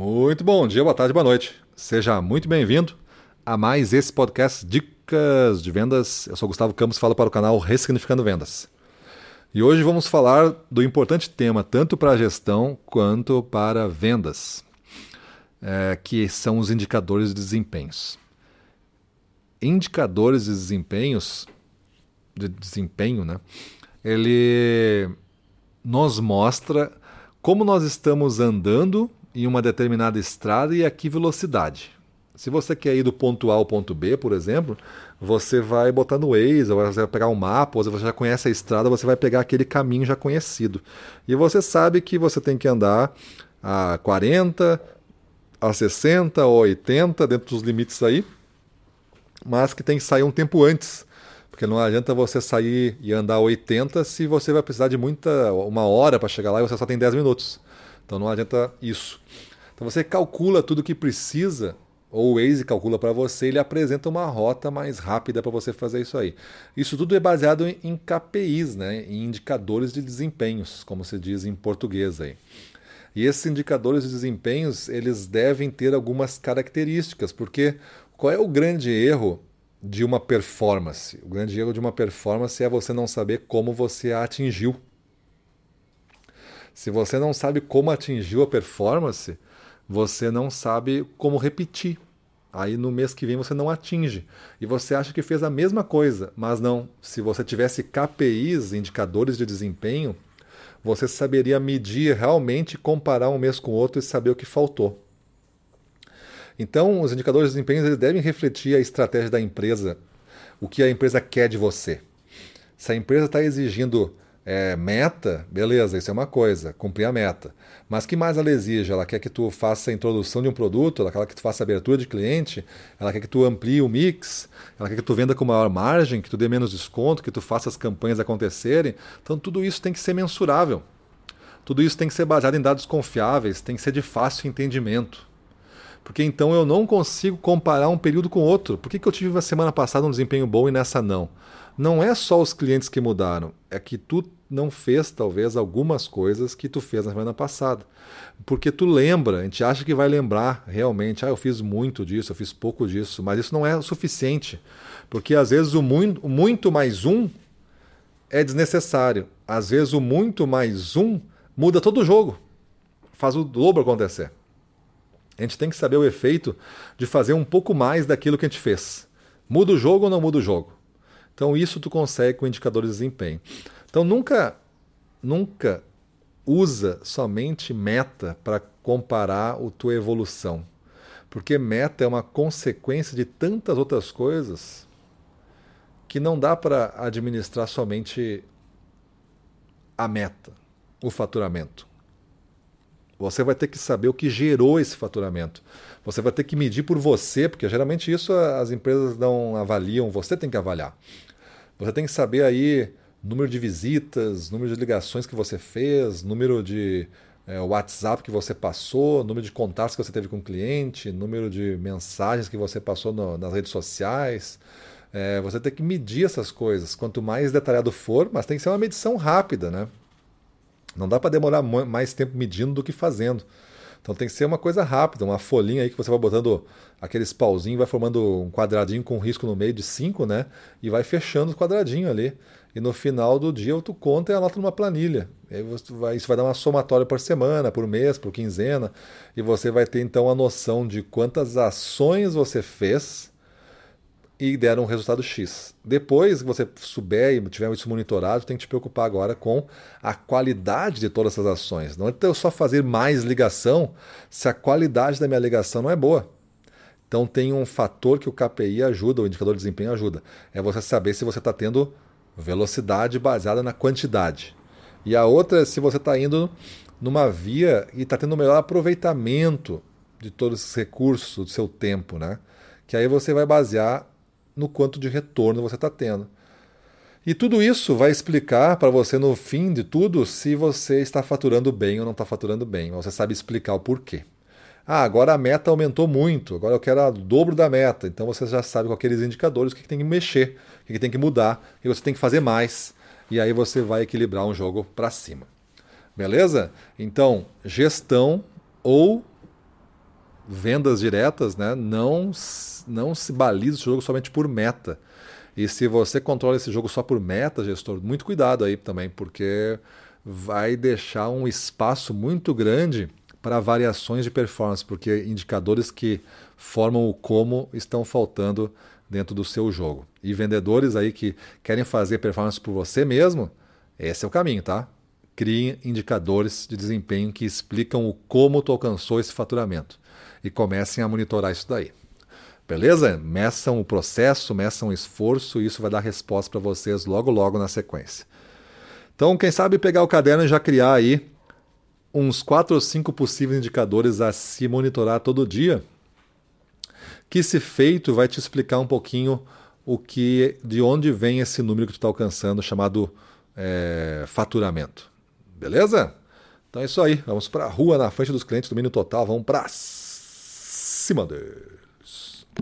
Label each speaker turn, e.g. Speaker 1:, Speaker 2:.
Speaker 1: Muito bom dia, boa tarde, boa noite. Seja muito bem-vindo a mais esse podcast Dicas de Vendas. Eu sou Gustavo Campos, falo para o canal Ressignificando Vendas. E hoje vamos falar do importante tema tanto para a gestão quanto para vendas, é, que são os indicadores de desempenhos. Indicadores de desempenhos, de desempenho, né? Ele nos mostra como nós estamos andando em uma determinada estrada e a que velocidade. Se você quer ir do ponto A ao ponto B, por exemplo, você vai botar no Waze, ou você vai pegar um mapa, ou você já conhece a estrada, você vai pegar aquele caminho já conhecido. E você sabe que você tem que andar a 40, a 60 ou 80, dentro dos limites aí, mas que tem que sair um tempo antes. Porque não adianta você sair e andar 80 se você vai precisar de muita uma hora para chegar lá e você só tem 10 minutos. Então não adianta isso. Então você calcula tudo o que precisa ou o Waze calcula para você, ele apresenta uma rota mais rápida para você fazer isso aí. Isso tudo é baseado em KPIs, né, em indicadores de desempenhos, como se diz em português aí. E esses indicadores de desempenhos, eles devem ter algumas características, porque qual é o grande erro de uma performance? O grande erro de uma performance é você não saber como você a atingiu. Se você não sabe como atingiu a performance, você não sabe como repetir. Aí no mês que vem você não atinge. E você acha que fez a mesma coisa, mas não. Se você tivesse KPIs, indicadores de desempenho, você saberia medir realmente, comparar um mês com o outro e saber o que faltou. Então, os indicadores de desempenho eles devem refletir a estratégia da empresa, o que a empresa quer de você. Se a empresa está exigindo é, meta, beleza, isso é uma coisa, cumprir a meta. Mas que mais ela exige? Ela quer que tu faça a introdução de um produto, ela quer que tu faça abertura de cliente, ela quer que tu amplie o mix, ela quer que tu venda com maior margem, que tu dê menos desconto, que tu faça as campanhas acontecerem. Então tudo isso tem que ser mensurável. Tudo isso tem que ser baseado em dados confiáveis, tem que ser de fácil entendimento. Porque então eu não consigo comparar um período com outro. Por que, que eu tive na semana passada um desempenho bom e nessa não? Não é só os clientes que mudaram, é que tu não fez talvez algumas coisas que tu fez na semana passada. Porque tu lembra, a gente acha que vai lembrar realmente, ah, eu fiz muito disso, eu fiz pouco disso, mas isso não é o suficiente. Porque às vezes o muito, o muito mais um é desnecessário. Às vezes o muito mais um muda todo o jogo, faz o dobro acontecer. A gente tem que saber o efeito de fazer um pouco mais daquilo que a gente fez. Muda o jogo ou não muda o jogo? Então isso tu consegue com indicadores de desempenho. Então nunca, nunca usa somente meta para comparar a tua evolução. Porque meta é uma consequência de tantas outras coisas que não dá para administrar somente a meta, o faturamento. Você vai ter que saber o que gerou esse faturamento. Você vai ter que medir por você, porque geralmente isso as empresas não avaliam, você tem que avaliar. Você tem que saber aí número de visitas, número de ligações que você fez, número de é, WhatsApp que você passou, número de contatos que você teve com o cliente, número de mensagens que você passou no, nas redes sociais. É, você tem que medir essas coisas. Quanto mais detalhado for, mas tem que ser uma medição rápida, né? Não dá para demorar mais tempo medindo do que fazendo. Então tem que ser uma coisa rápida, uma folhinha aí que você vai botando aqueles pauzinhos, vai formando um quadradinho com risco no meio de 5, né? E vai fechando o quadradinho ali. E no final do dia tu conta e anota numa planilha. Vai, isso vai dar uma somatória por semana, por mês, por quinzena. E você vai ter então a noção de quantas ações você fez e deram um resultado X. Depois que você souber e tiver isso monitorado, tem que te preocupar agora com a qualidade de todas essas ações. Não é só fazer mais ligação se a qualidade da minha ligação não é boa. Então tem um fator que o KPI ajuda, o indicador de desempenho ajuda. É você saber se você está tendo velocidade baseada na quantidade. E a outra é se você está indo numa via e está tendo um melhor aproveitamento de todos esses recursos do seu tempo, né? Que aí você vai basear no quanto de retorno você está tendo. E tudo isso vai explicar para você no fim de tudo se você está faturando bem ou não está faturando bem. Você sabe explicar o porquê. Ah, agora a meta aumentou muito, agora eu quero o dobro da meta. Então você já sabe com aqueles indicadores o que tem que mexer, o que tem que mudar, o que você tem que fazer mais. E aí você vai equilibrar um jogo para cima. Beleza? Então, gestão ou vendas diretas, né, não, não se baliza esse jogo somente por meta. E se você controla esse jogo só por meta, gestor, muito cuidado aí também, porque vai deixar um espaço muito grande para variações de performance, porque indicadores que formam o como estão faltando dentro do seu jogo. E vendedores aí que querem fazer performance por você mesmo, esse é o caminho, tá? Criem indicadores de desempenho que explicam o como tu alcançou esse faturamento e comecem a monitorar isso daí. Beleza? Meçam o processo, meçam o esforço e isso vai dar resposta para vocês logo logo na sequência. Então, quem sabe pegar o caderno e já criar aí uns quatro ou cinco possíveis indicadores a se monitorar todo dia, que se feito vai te explicar um pouquinho o que, de onde vem esse número que tu está alcançando, chamado é, faturamento. Beleza? Então é isso aí. Vamos para a rua na frente dos clientes do Mínimo Total. Vamos para cima deles.